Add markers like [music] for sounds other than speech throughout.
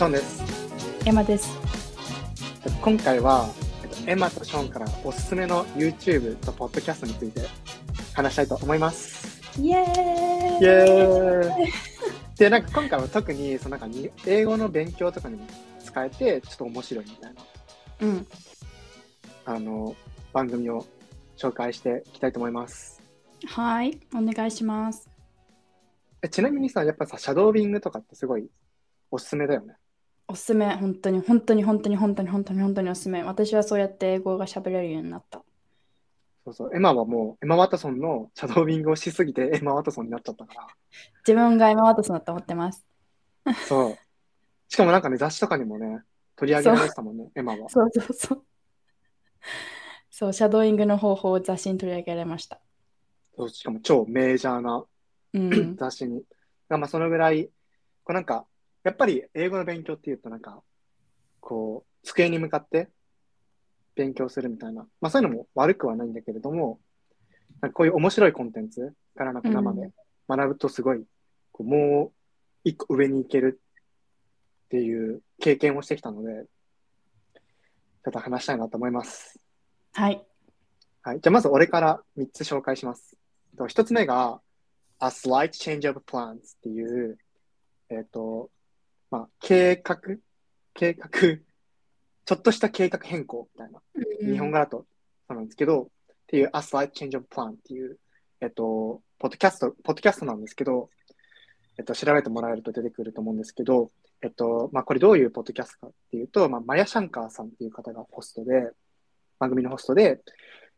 ションです。エマです。今回は、えっとエマとショーンからおすすめの YouTube とポッドキャストについて話したいと思います。イエーイイエーイで、なんか今回は特にそのなんかに英語の勉強とかにも使えて、ちょっと面白いみたいなうん。あの番組を紹介していきたいと思います。はい、お願いします。えちなみにさ、やっぱさ、シャドービングとかってすごいおすすめだよね。おすすめ、本当に、本当に、本当に、本当に、本当に、本当におすすめ。私はそうやって英語が喋れるようになった。そうそう、エマはもう、エマ・ワトソンのシャドービングをしすぎて、エマ・ワトソンになっちゃったから。自分がエマ・ワトソンだと思ってます。そう。しかもなんかね、雑誌とかにもね、取り上げられてたもんね、エマは。そうそうそう。そう、シャドーイングの方法を雑誌に取り上げられました。そうしかも超メジャーなうん。雑誌に。がまあ、そのぐらい、こうなんか、やっぱり英語の勉強っていうと、なんか、こう、机に向かって勉強するみたいな。まあ、そういうのも悪くはないんだけれども、なんかこういう面白いコンテンツからなんか生で学ぶとすごい、こうもう一個上に行けるっていう経験をしてきたので、ちょっと話したいなと思います。はい。はい。じゃあまず俺から3つ紹介します。と1つ目が、A Slight Change of Plans っていう、えっ、と、まあ、計画？計画？ちょっとした計画変更みたいな。日本語だとそうなんですけど、っていう A Slight Change of Plan っていう、えっ、と、ポッドキャスト、ポッドキャストなんですけど、えっ、と、調べてもらえると出てくると思うんですけど、えっ、と、まあ、これどういうポッドキャストかっていうと、まあ、マヤ・シャンカーさんっていう方がホストで、番組のホストで、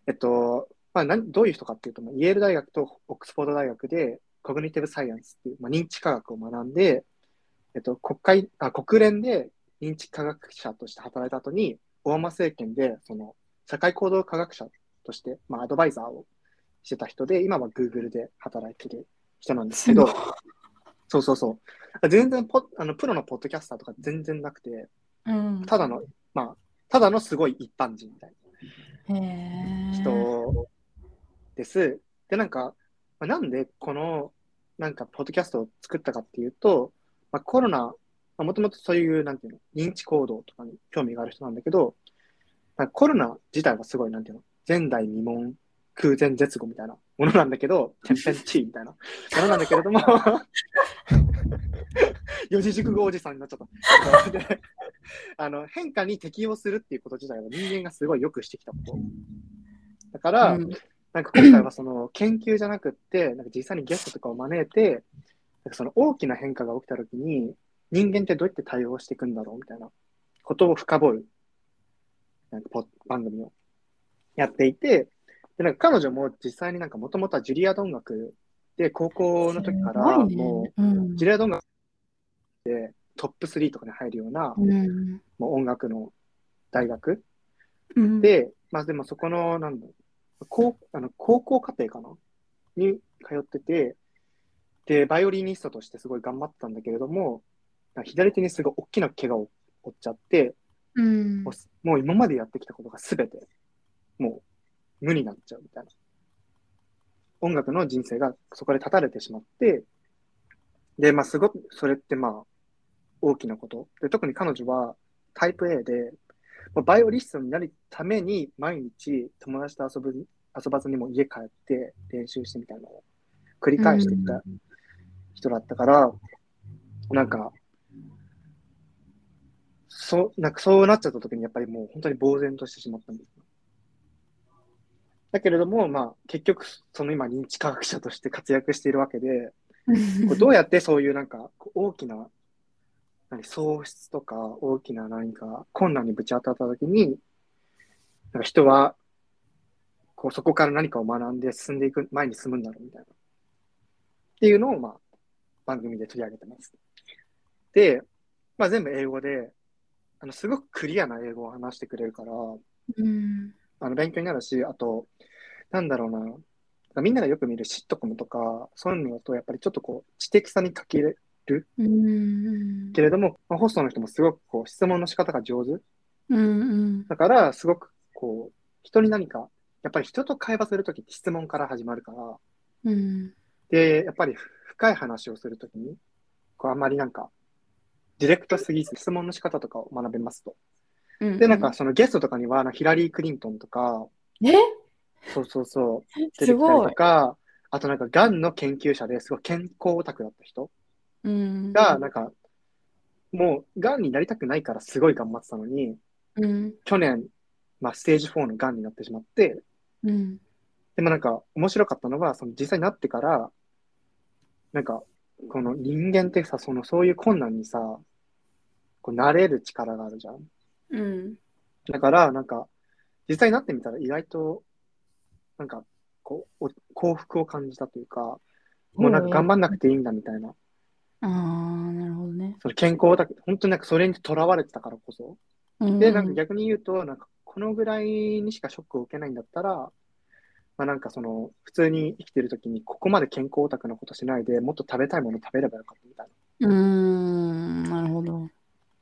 えっと、まあ、なんどういう人かっていうと、まあ、イェール大学とオックスフォード大学でコグニティブサイエンスっていう、まあ、認知科学を学んで、えっと、国会あ国連で認知科学者として働いた後に、オバマ政権でその社会行動科学者として、まあ、アドバイザーをしてた人で、今は Google で働いてる人なんですけど、そうそうそう。全然ポあのプロのポッドキャスターとか全然なくて、うん。ただの、まあ、ただのすごい一般人みたいな。人です。で、なんか、まあなんでこの、なんか、ポッドキャストを作ったかっていうと、まあ、コロナ、もともとそういう、なんていうの、認知行動とかに興味がある人なんだけど、コロナ自体はすごい、なんていうの、前代未聞、空前絶後みたいなものなんだけど、天変地異みたいなものなんだけれども、[laughs] 四字熟語おじさんになっちゃった。であの変化に適応するっていうこと自体は人間がすごいよくしてきたこと。だから、うんなんか今回はその研究じゃなくって、なんか実際にゲストとかを招いて、かその大きな変化が起きたときに、人間ってどうやって対応していくんだろうみたいなことを深掘るなんかポッ番組をやっていて、でなんか彼女も実際になんかもともとはジュリアード音楽で高校の時からもうジュリアード音楽でトップ3とかに入るようなうん。もう音楽の大学うん、で、まあでもそこの、なんだろう高あの高校課程かな？に通ってて、で、バイオリニストとしてすごい頑張ってたんだけれども、左手にすごい大きな怪我を負っちゃって、うんもうすもう今までやってきたことがすべて、もう無になっちゃうみたいな。音楽の人生がそこで断たれてしまって、で、まあすごく、それってまあ、大きなこと。で、特に彼女はタイプ A で、まあバイオリストになるために毎日友達と遊ぶ、遊ばずにも家帰って練習してみたいなのを繰り返してきた人だったから、なんか、そう、なんかそうなっちゃった時にやっぱりもう本当に呆然としてしまったんです。だけれども、まあ結局その今認知科学者として活躍しているわけで、[laughs] こうどうやってそういうなんか大きな何喪失とか大きな何か困難にぶち当たった時に、なんか人はこうそこから何かを学んで進んでいく前に進むんだろうみたいな。っていうのをまあ番組で取り上げてます。で、まあ全部英語で、あのすごくクリアな英語を話してくれるから、うんあの勉強になるし、あと、なんだろうな、みんながよく見るシットコムとか、そういうのだと、やっぱりちょっとこう、知的さに欠けるうんけれども、まあ、ホストの人もすごくこう、質問の仕方が上手。うんだから、すごくこう、人に何か、やっぱり人と会話するときって質問から始まるから、うんで、やっぱり深い話をするときに、こう、あんまりなんか、ディレクトすぎず質問の仕方とかを学べますと。うんで、なんか、そのゲストとかには、ヒラリー・クリントンとか、え？そうそうそう、[laughs] 出てすきたりごい。とか、あとなんか、がんの研究者ですごい健康オタクだった人うん。が、なんか、もう、がんになりたくないからすごい頑張ってたのに、うん。去年、まあ、ステージ4のがんになってしまって、うん。でもなんか、面白かったのは、その実際になってから、なんか、この人間ってさ、その、そういう困難にさ、こう、慣れる力があるじゃん。うん。だから、なんか、実際になってみたら意外と、なんか、こう、お幸福を感じたというか、もうなんか頑張んなくていいんだみたいな。ああ、なるほどね。その健康だけ、本当になんかそれにとらわれてたからこそ。うんで、なんか逆に言うと、なんかこのぐらいにしかショックを受けないんだったら、まあなんかその、普通に生きてる時にここまで健康オタクなことしないでもっと食べたいもの食べればよかったみたいな。うーん、なるほど。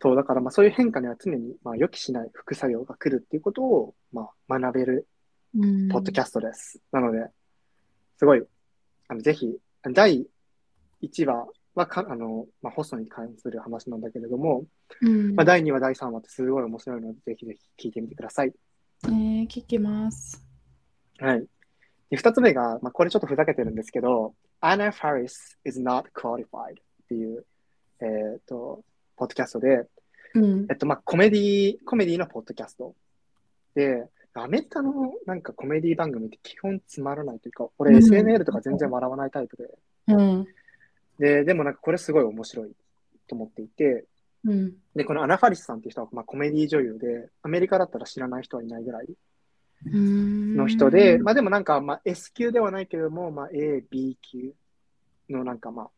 そう、だからまあそういう変化には常にまあ予期しない副作用が来るっていうことをまあ学べるうんポッドキャストです。なので、すごい、あのぜひ、第1話はかあの、まあ、ホストに関する話なんだけれども、うんまあ、第2話、第3話ってすごい面白いので、ぜひぜひ聞いてみてください。えー、聞きます。はい。で、2つ目が、まあ、これちょっとふざけてるんですけど、Anna Faris is not qualified っていう、えっ、と、ポッドキャストで、うんえっと、まあ、コメディ、コメディのポッドキャスト。で、アメリカのなんかコメディ番組って基本つまらないというか、俺うん SNL とか全然笑わないタイプで、うん。で、でもなんかこれすごい面白いと思っていて、うん。で、このアナ・ファリスさんっていう人は、まあ、コメディ女優で、アメリカだったら知らない人はいないぐらいのの人で、まあでもなんか、まあ S 級ではないけれども、まあ A、B 級のなんかまあ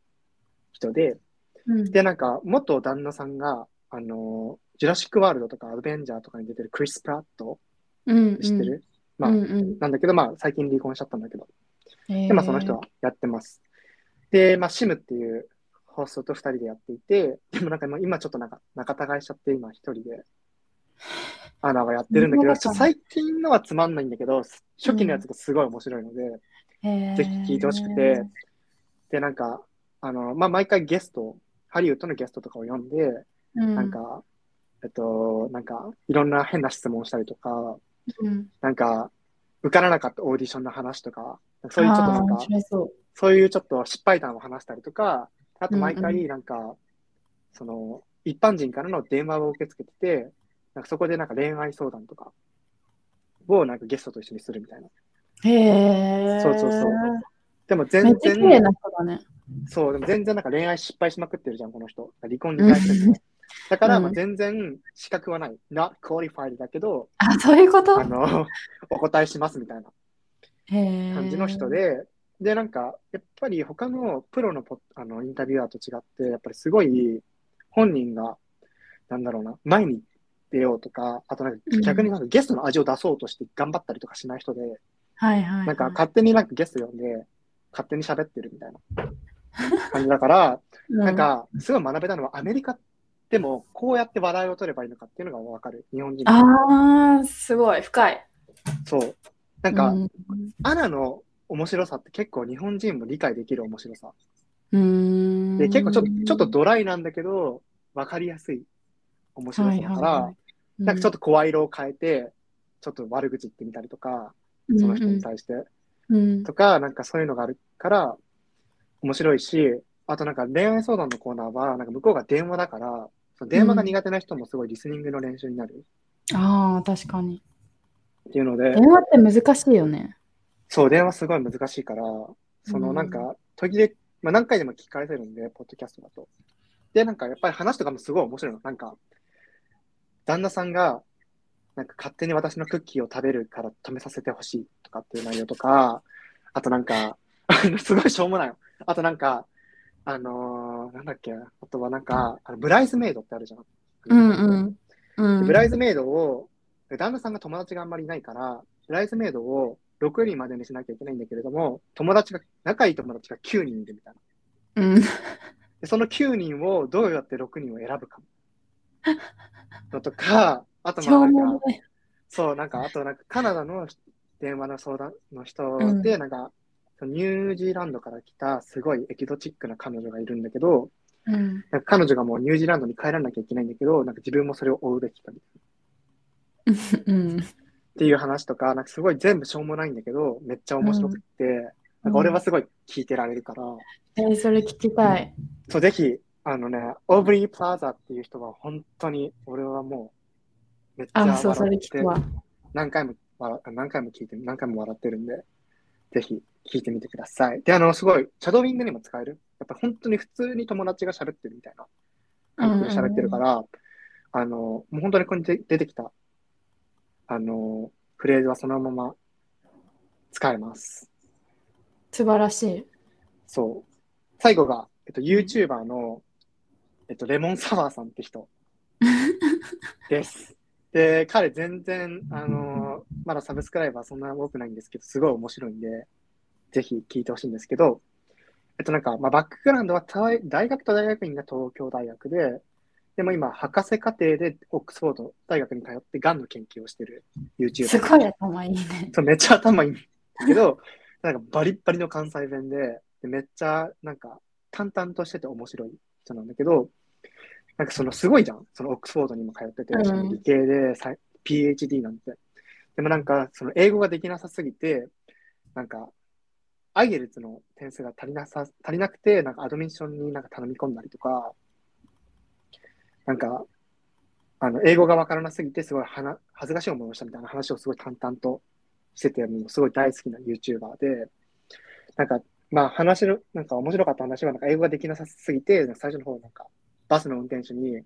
人で、うん、で、なんか元旦那さんが、あの、ジュラシック・ワールドとかアドベンジャーとかに出てるクリス・プラットうん、知ってる、まあうんうん。なんだけど、まあ最近離婚しちゃったんだけど、えー。で、まあその人はやってます。で、まあシムっていうホストと二人でやっていて、でもなんか今ちょっとなんか仲違いしちゃって、今一人でアナはやってるんだけど、最近のはつまんないんだけど、初期のやつがすごい面白いので、えーぜひ聞いてほしくて、で、なんか、あの、まあ毎回ゲスト、ハリウッドのゲストとかを呼んで、うん、なんか、えっと、なんか、いろんな変な質問をしたりとか、うん、なんか、受からなかったオーディションの話とか、そういうちょっとなんかそう。そういうちょっと失敗談を話したりとか、あと毎回なんか、その、一般人からの電話を受け付けてて、なんかそこでなんか恋愛相談とかをなんかゲストと一緒にするみたいな。へえ。そうそうそうでもめ全然、綺麗な人だね。そう、でも全然なんか恋愛失敗しまくってるじゃん、この人。離婚2回してるのだから、まあうん全然資格はない。not qualified だけど、あ、そういうこと？あの、[laughs] お答えしますみたいな感じの人。で、で、なんか、やっぱり他のプロのポあのインタビュアーと違って、やっぱりすごい本人が、なんだろうな、前に出ようとか、あとなんかうん逆になんかゲストの味を出そうとして頑張ったりとかしない人で、はいはいはい。なんか勝手になんかゲスト呼んで、勝手に喋ってるみたいな [laughs] 感じだから、うなん、か、すごい学べたのは、アメリカでも、こうやって笑いを取ればいいのかっていうのがわかる。日本人のああ、すごい、深い。そう。なんか、うんアナの面白さって結構日本人も理解できる面白さ。うーん。で、結構ちょっと、ちょっとドライなんだけど、わかりやすい面白さだから、なんかちょっと声色を変えて、ちょっと悪口言ってみたりとか、その人に対して、うんとか、なんかそういうのがあるから、面白いし、あとなんか恋愛相談のコーナーは、なんか向こうが電話だから、その電話が苦手な人もすごいリスニングの練習になるああ、確かに。っていうので、電話って難しいよね。そう、電話すごい難しいから、そのうんなんか、途切れ、まあ何回でも聞き返せるんで、ポッドキャストだと。で、なんかやっぱり話とかもすごい面白いの。なんか、旦那さんが、なんか勝手に私のクッキーを食べるから止めさせてほしいとかっていう内容とか、あとなんか、[laughs] すごいしょうもないの。あとなんか、あのーなんだっけ、あとはなんか、あのブライズメイドってあるじゃん。うんうん。うん、ブライズメイドを、旦那さんが友達があんまりいないから、ブライズメイドを6人までにしなきゃいけないんだけれども、友達が、仲いい友達が9人いるみたいな。うん。でその9人をどうやって6人を選ぶか。のとか、[laughs] あとまあ超なんか。そう、なんか、あとなんかカナダの電話の相談の人で、なんか、ニュージーランドから来たすごいエキゾチックな彼女がいるんだけど、うん。なんか彼女がもうニュージーランドに帰らなきゃいけないんだけど、なんか自分もそれを追うべきかみたいな。うん。っていう話とか、なんかすごい全部しょうもないんだけど、めっちゃ面白くって、なんか俺はすごい聞いてられるから、えーそれ聞きたい。そう、ぜひ、あのね、オーブリー・プラザっていう人は本当に、俺はもう、めっちゃ笑って。何回も笑、何回も聞いて、何回も笑ってるんで、ぜひ聞いてみてください。で、あの、すごい、シャドーイングにも使える？やっぱ本当に普通に友達が喋ってるみたいな感じで喋ってるから、あの、もう本当にここに出出てきた、あの、フレーズはそのまま使えます。素晴らしい。そう。最後が、えっと、YouTuber の、えっと、レモンサワーさんって人 [laughs] です。で、彼全然、あのまだサブスクライバーそんな多くないんですけど、すごい面白いんで、ぜひ聞いてほしいんですけど、えっとなんか、まあ、バックグラウンドは大大学と大学院が東京大学で、でも今、博士課程でオックスフォード大学に通ってがんの研究をしてる YouTuber。すごい頭いいね。そう、めっちゃ頭いいんだけど、なんかバリッバリの関西弁で、でめっちゃなんか淡々としてて面白い人なんだけど、なんかそのすごいじゃん。そのオックスフォードにも通ってて、理系でさ PhD なんて。でもなんかその英語ができなさすぎて、なんか、アイエルツの点数が足りなさ、足りなくて、なんかアドミッションになんか頼み込んだりとか、なんか、あの、英語がわからなすぎて、すごいはな恥ずかしい思いをしたみたいな話をすごい淡々としてて、もうすごい大好きな YouTuber で、なんか、まあ話の、なんか面白かった話は、なんか英語ができなさすぎて、最初の方なんか、バスの運転手に、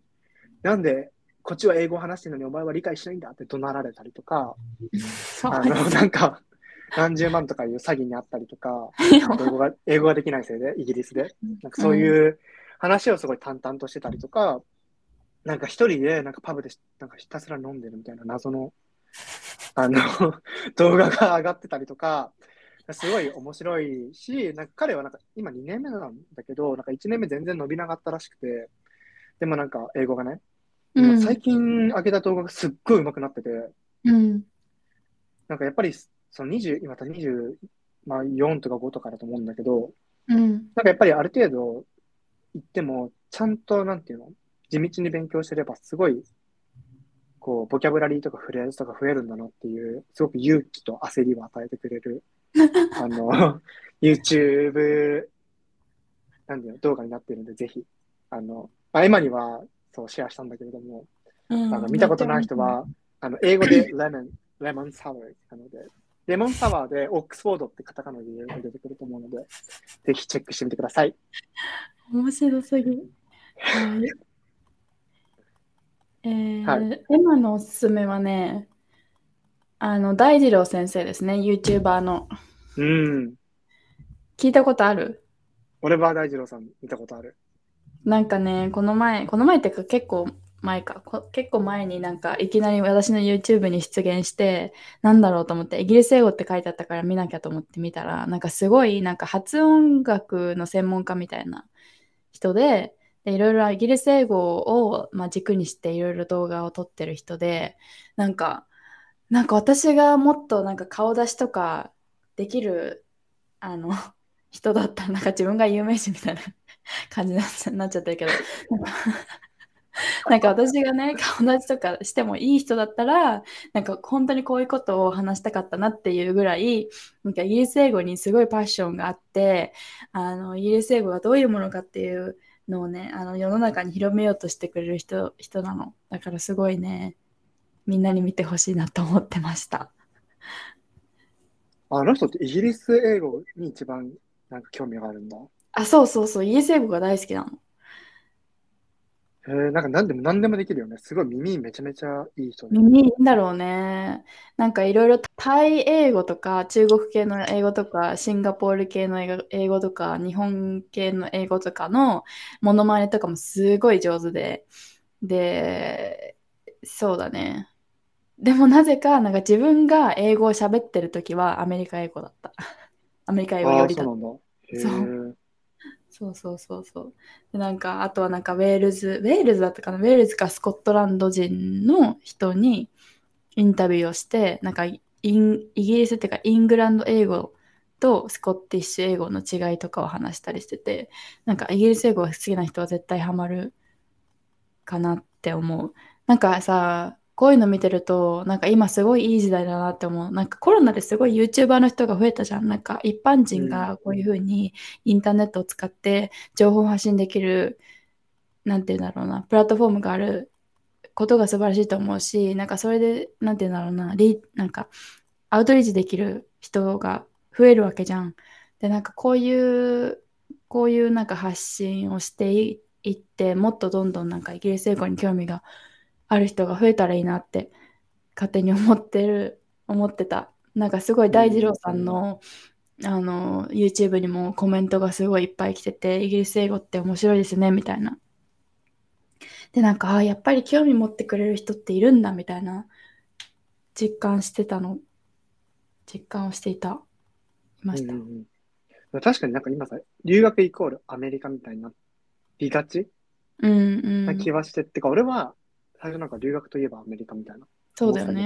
なんでこっちは英語を話してるのにお前は理解しないんだって怒鳴られたりとか、あの、なんか、何十万とかいう詐欺にあったりとか、[laughs] 英語が、英語ができないせいで、イギリスで。なんかそういう話をすごい淡々としてたりとか、なんか一人でなんかパブでなんかひたすら飲んでるみたいな謎の、あの、[laughs] 動画が上がってたりとか、すごい面白いし、なんか彼はなんか今2年目なんだけど、なんか1年目全然伸びなかったらしくて、でもなんか英語がね、うん最近上げた動画がすっごい上手くなってて、うん。なんかやっぱりその20、今24とか5とかだと思うんだけど、うん。なんかやっぱりある程度言っても、ちゃんとなんていうの、地道に勉強してればすごい、こう、ボキャブラリーとかフレーズとか増えるんだなっていう、すごく勇気と焦りを与えてくれる、あの、YouTube、なんていうの、動画になっているので、ぜひ、あの、まあ、エマにはそうシェアしたんだけれども、うんあの見たことない人は、あの英語でレモン、レモンサワーなので、レモンサワーでオックスフォードってカタカナで出てくると思うので、ぜひチェックしてみてください。面白すぎ。[laughs] はい。えーはい今のおすすめはね、あの、大二郎先生ですね、YouTuber の。うん。聞いたことある？オレバー大二郎さん見たことある。なんかね、この前、この前ってか結構前か、こ結構前になんかいきなり私の YouTube に出現して、なんだろうと思って、イギリス英語って書いてあったから見なきゃと思って見たら、なんかすごいなんか発音楽の専門家みたいな人で、でいろいろイギリス英語を、まあ、軸にしていろいろ動画を撮ってる人で、なんか、なんか私がもっとなんか顔出しとかできる、あの、[laughs] 人だったら、なんか自分が有名人みたいな感じになっちゃっちゃってるけど、なんか私がね、顔出しとかしてもいい人だったら、なんか本当にこういうことを話したかったなっていうぐらい、なんかイギリス英語にすごいパッションがあって、あの、イギリス英語がどういうものかっていうのをね、あの世の中に広めようとしてくれる人、人なの。だからすごいね、みんなに見てほしいなと思ってました。[laughs] あの人ってイギリス英語に一番なんか興味があるんだ。あ、そうそうそう、イギリス英語が大好きなの。へえ、なんか何でも何でもできるよね。すごい耳めちゃめちゃいい人で。耳いいんだろうね。なんかいろいろタイ英語とか中国系の英語とかシンガポール系の英語英語とか日本系の英語とかのモノマネとかもすごい上手で。で、そうだね。でもなぜかなんか自分が英語を喋ってる時はアメリカ英語だった。[laughs] アメリカ英語よりだった。そう。そうそうそうそう。で、なんか、あとはなんか、ウェールズ、ウェールズだったかな、ウェールズかスコットランド人の人にインタビューをして、なんか、インイギリスっていうか、イングランド英語とスコティッシュ英語の違いとかを話したりしててなんかイギリス英語が好きな人は絶対ハマるかなって思うなんかさこういうの見てるとなんか今すごいいい時代だなって思うなんかコロナですごい YouTuber の人が増えたじゃんなんか一般人がこういう風にインターネットを使って情報発信できるなんて言うんだろうなプラットフォームがあることが素晴らしいと思うしなんかそれでなんて言うんだろうなリなんかアウトリーチできる人が増えるわけじゃん。でなんかこういうこういうなんか発信をしていってもっとどんどんなんかイギリス英語に興味がある人が増えたらいいなって勝手に思ってる思ってた。なんかすごい大二郎さんの、あの YouTube にもコメントがすごいいっぱい来ててイギリス英語って面白いですねみたいな。でなんかあやっぱり興味持ってくれる人っているんだみたいな実感してたの実感をしていたいました。うんうんうん、確かになんか今さ、留学イコールアメリカみたいになりがちうんうんな気はして、ってか俺は最初なんか留学といえばアメリカみたいな。そうだよね。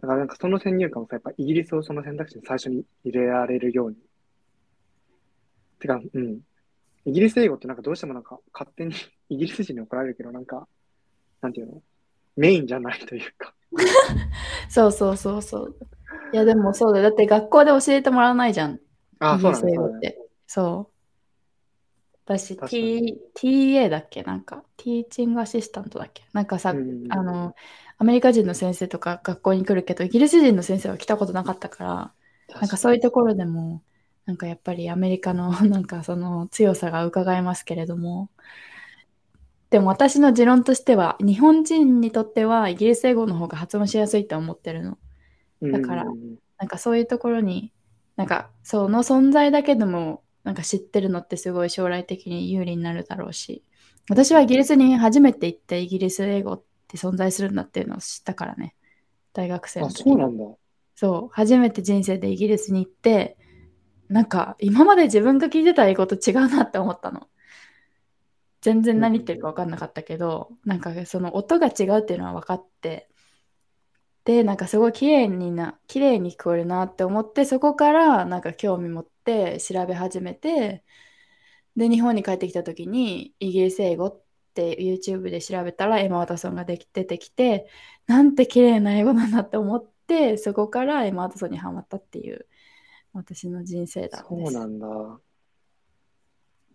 だからなんかその先入観もさ、やっぱイギリスをその選択肢に最初に入れられるように。てか、うん。イギリス英語ってなんかどうしてもなんか勝手に [laughs] イギリス人に怒られるけど、なんか、なんていうの？メインじゃないというか。[laughs] そうそうそうそう。いやでもそうだよ。だって学校で教えてもらわないじゃん。あ、イギリスそうなんだ、そうなんだ。英語って。そう。私、T、TA だっけ？なんか、ティーチングアシスタントだっけ？なんかさ、うんあの、アメリカ人の先生とか学校に来るけど、イギリス人の先生は来たことなかったから、なんかそういうところでも、なんかやっぱりアメリカの [laughs] なんかその強さが伺えますけれども、でも私の持論としては、日本人にとってはイギリス英語の方が発音しやすいと思ってるの。だからうん。なんかそういうところに、なんかその存在だけでもなんか知ってるのってすごい将来的に有利になるだろうし、私はイギリスに初めて行ってイギリス英語って存在するんだっていうのを知ったからね。大学生のあ、時そうなんだ。そう、初めて人生でイギリスに行って、なんか今まで自分が聞いてた英語と違うなって思ったの。全然何言ってるか分かんなかったけど、なんかその音が違うっていうのは分かって、で、なんかすごい綺麗にな、綺麗に聞こえるなって思って、そこからなんか興味持って調べ始めて、で、日本に帰ってきた時にイギリス英語って YouTube で調べたらエマ・ワトソンができ出てきて、なんて綺麗な英語なんだって思って、そこからエマ・ワトソンにハマったっていう私の人生だそうなんだ。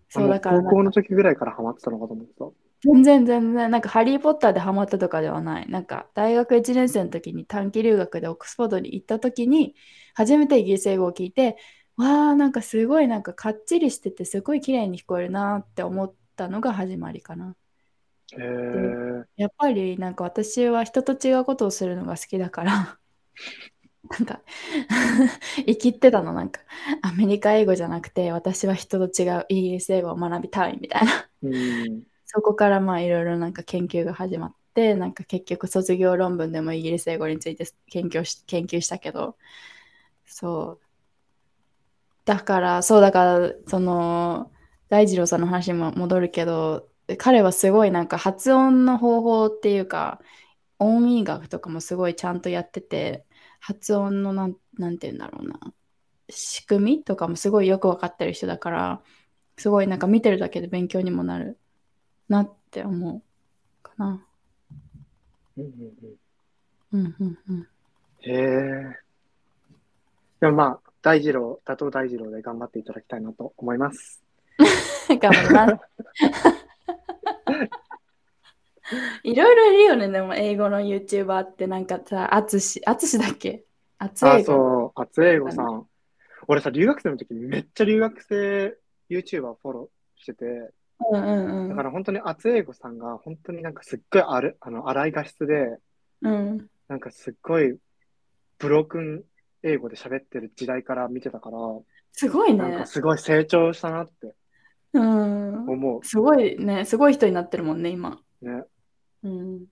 そうだから高校の時ぐらいからハマってたのかと思ってた。全然全然、なんかハリー・ポッターでハマったとかではない。なんか大学1年生の時に短期留学でオックスフォードに行った時に初めてイギリス英語を聞いて、わーなんかすごいなんかかっちりしててすごい綺麗に聞こえるなって思ったのが始まりかな。へえ。やっぱりなんか私は人と違うことをするのが好きだから、[laughs] なんか [laughs] 生きってたのなんかアメリカ英語じゃなくて私は人と違うイギリス英語を学びたいみたいな。うん。[laughs] そこからまあいろいろなんか研究が始まってなんか結局卒業論文でもイギリス英語について研究し研究したけどそうだからそうだからその大二郎さんの話にも戻るけど彼はすごいなんか発音の方法っていうか音韻学とかもすごいちゃんとやってて発音のなんなんて言うんだろうな仕組みとかもすごいよく分かってる人だからすごいなんか見てるだけで勉強にもなるなって思うかな。うんうんうんうんうん。うんへえ。でもまあ、大二郎、打倒大二郎で頑張っていただきたいなと思います。[laughs] 頑張ります。[laughs] いろいろいるよね、でも英語の YouTuber ってなんかさ、あつし、あつしだっけ？あつあ、英語。そう、厚英語さん。俺さ、留学生の時めっちゃ留学生 YouTuber フォローしてて、うんうんうん。だから本当に厚英語さんが本当になんかすっごいある、あの、荒い画質で、うん、なんかすっごいブロークン英語で喋ってる時代から見てたから、すごいねなんか。すごい成長したなってうん。思すごいね、すごい人になってるもんね、今。う。ね。うん。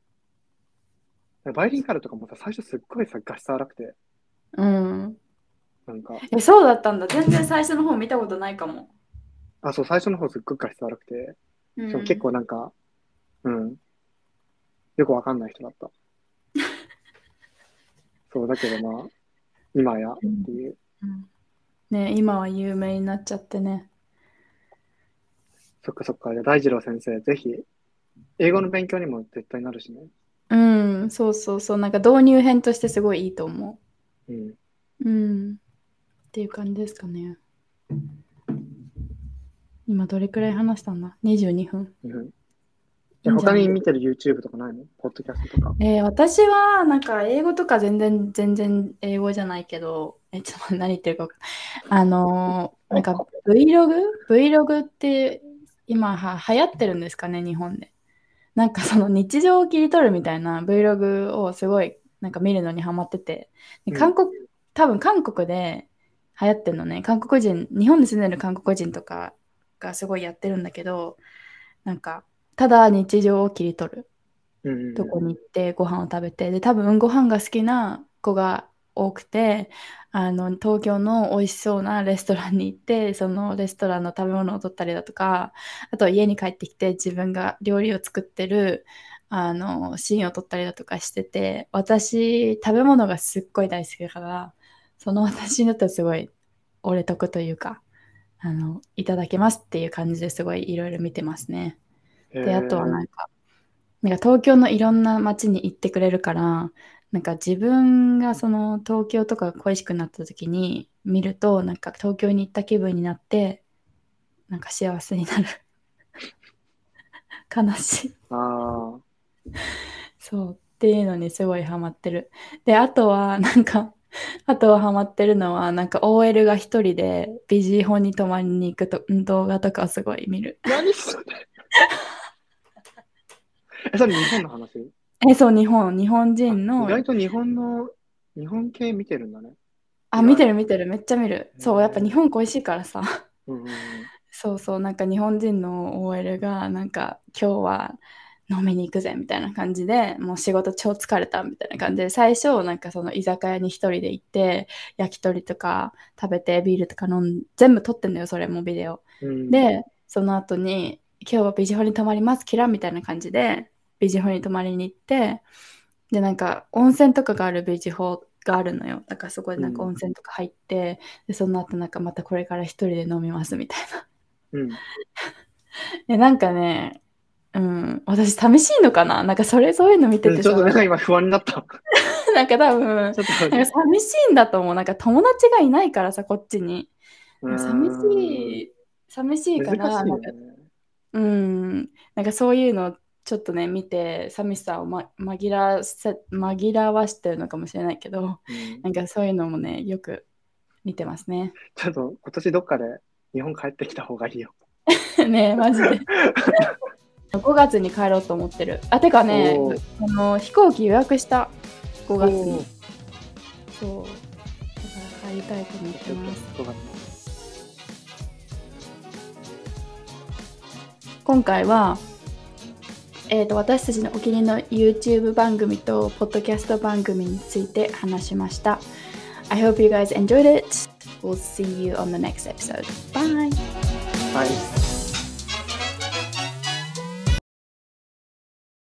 バイリンガルとかもさ、最初すっごいさ、画質荒くて、うん。なんか、え、そうだったんだ。全然最初の方見たことないかも。あ、そう、最初の方すっごい画質荒くて、うん結構なんか、うん、よくわかんない人だった。[laughs] そう、だけどまあ、今やっていう。うんね、今は有名になっちゃってね。そっかそっか。じゃあ大二郎先生、ぜひ、英語の勉強にも絶対なるしね。うん、そうそうそう。なんか導入編としてすごいいいと思うん。う。うん。っていう感じですかね。今どれくらい話したんだ ?22 分。うんじゃあ他に見てる YouTube とかないの？ポッドキャストとか。えー私はなんか英語とか全然全然英語じゃないけど、え、ちょっと何言ってるか。あのー [laughs] なんか Vlog?Vlog って今は流行ってるんですかね、日本で。なんかその日常を切り取るみたいな Vlog をすごいなんか見るのにハマってて、でうん韓国、多分韓国で流行ってるのね、韓国人、日本に住んでる韓国人とかがすごいやってるんだけど、なんかただ日常を切り取る。とこに行ってご飯を食べてで多分ご飯が好きな子が多くてあの東京の美味しそうなレストランに行ってそのレストランの食べ物を取ったりだとかあとは家に帰ってきて自分が料理を作ってるあのシーンを撮ったりだとかしてて私食べ物がすっごい大好きだからその私にとってはすごい俺得というかあのいただけますっていう感じですごいいろいろ見てますね。で、あとはなんか、なんか東京のいろんな街に行ってくれるから、なんか自分がその東京とかが恋しくなった時に見ると、なんか東京に行った気分になって、なんか幸せになる。悲しい。あそう。っていうのにすごいハマってる。で、あとは、なんか、あとはハマってるのは、なんか OL が一人でビジホに泊まりに行くと動画とかをすごい見る。あ。何それ [laughs] え、それ日本の話？え、そう、日本、日本人の意外と日本の、日本系見てるんだね。あ、見てる見てる、めっちゃ見る。そう、やっぱ日本恋しいからさ。うんうんうん。[laughs] そうそう、なんか日本人の OL が、なんか今日は飲みに行くぜみたいな感じで、もう仕事超疲れたみたいな感じで、最初、なんかその居酒屋に一人で行って、焼き鳥とか食べて、ビールとか飲ん全部撮ってんだよ、それもビデオ。うん、で、その後に、今日はビジホに泊まります、キラみたいな感じで、ビジホに泊まりに行って、で、なんか温泉とかがあるビジホがあるのよ。だからそこでなんかうん温泉とか入って、で、その後なんかまたこれから一人で飲みますみたいな。うん。[laughs] で、なんかね、うん、私寂しいのかな？なんかそれ、そういうの見ててさちょっとなんか今不安になった。[laughs] なんか多分、となんか寂しいんだと思う。なんか友達がいないからさ、こっちに。うん寂しい、寂しいから、ね。うん、なんかそういうのをちょっとね、見て、寂しさを、ま、紛らわせ紛らわしてるのかもしれないけど、うんなんかそういうのもね、よく見てますね。ちょっと今年どっかで日本帰ってきた方がいいよ。[laughs] ねえマジで。[laughs] 5月に帰ろうと思ってる。あ、てかねあの飛行機予約した、5月に。そう。だから帰りたいと思ってます。今回は、えー、と私たちのお気に入りの YouTube 番組とポッドキャスト番組について話しました。I hope you guys enjoyed it. We'll see you on the next episode. Bye! Bye.。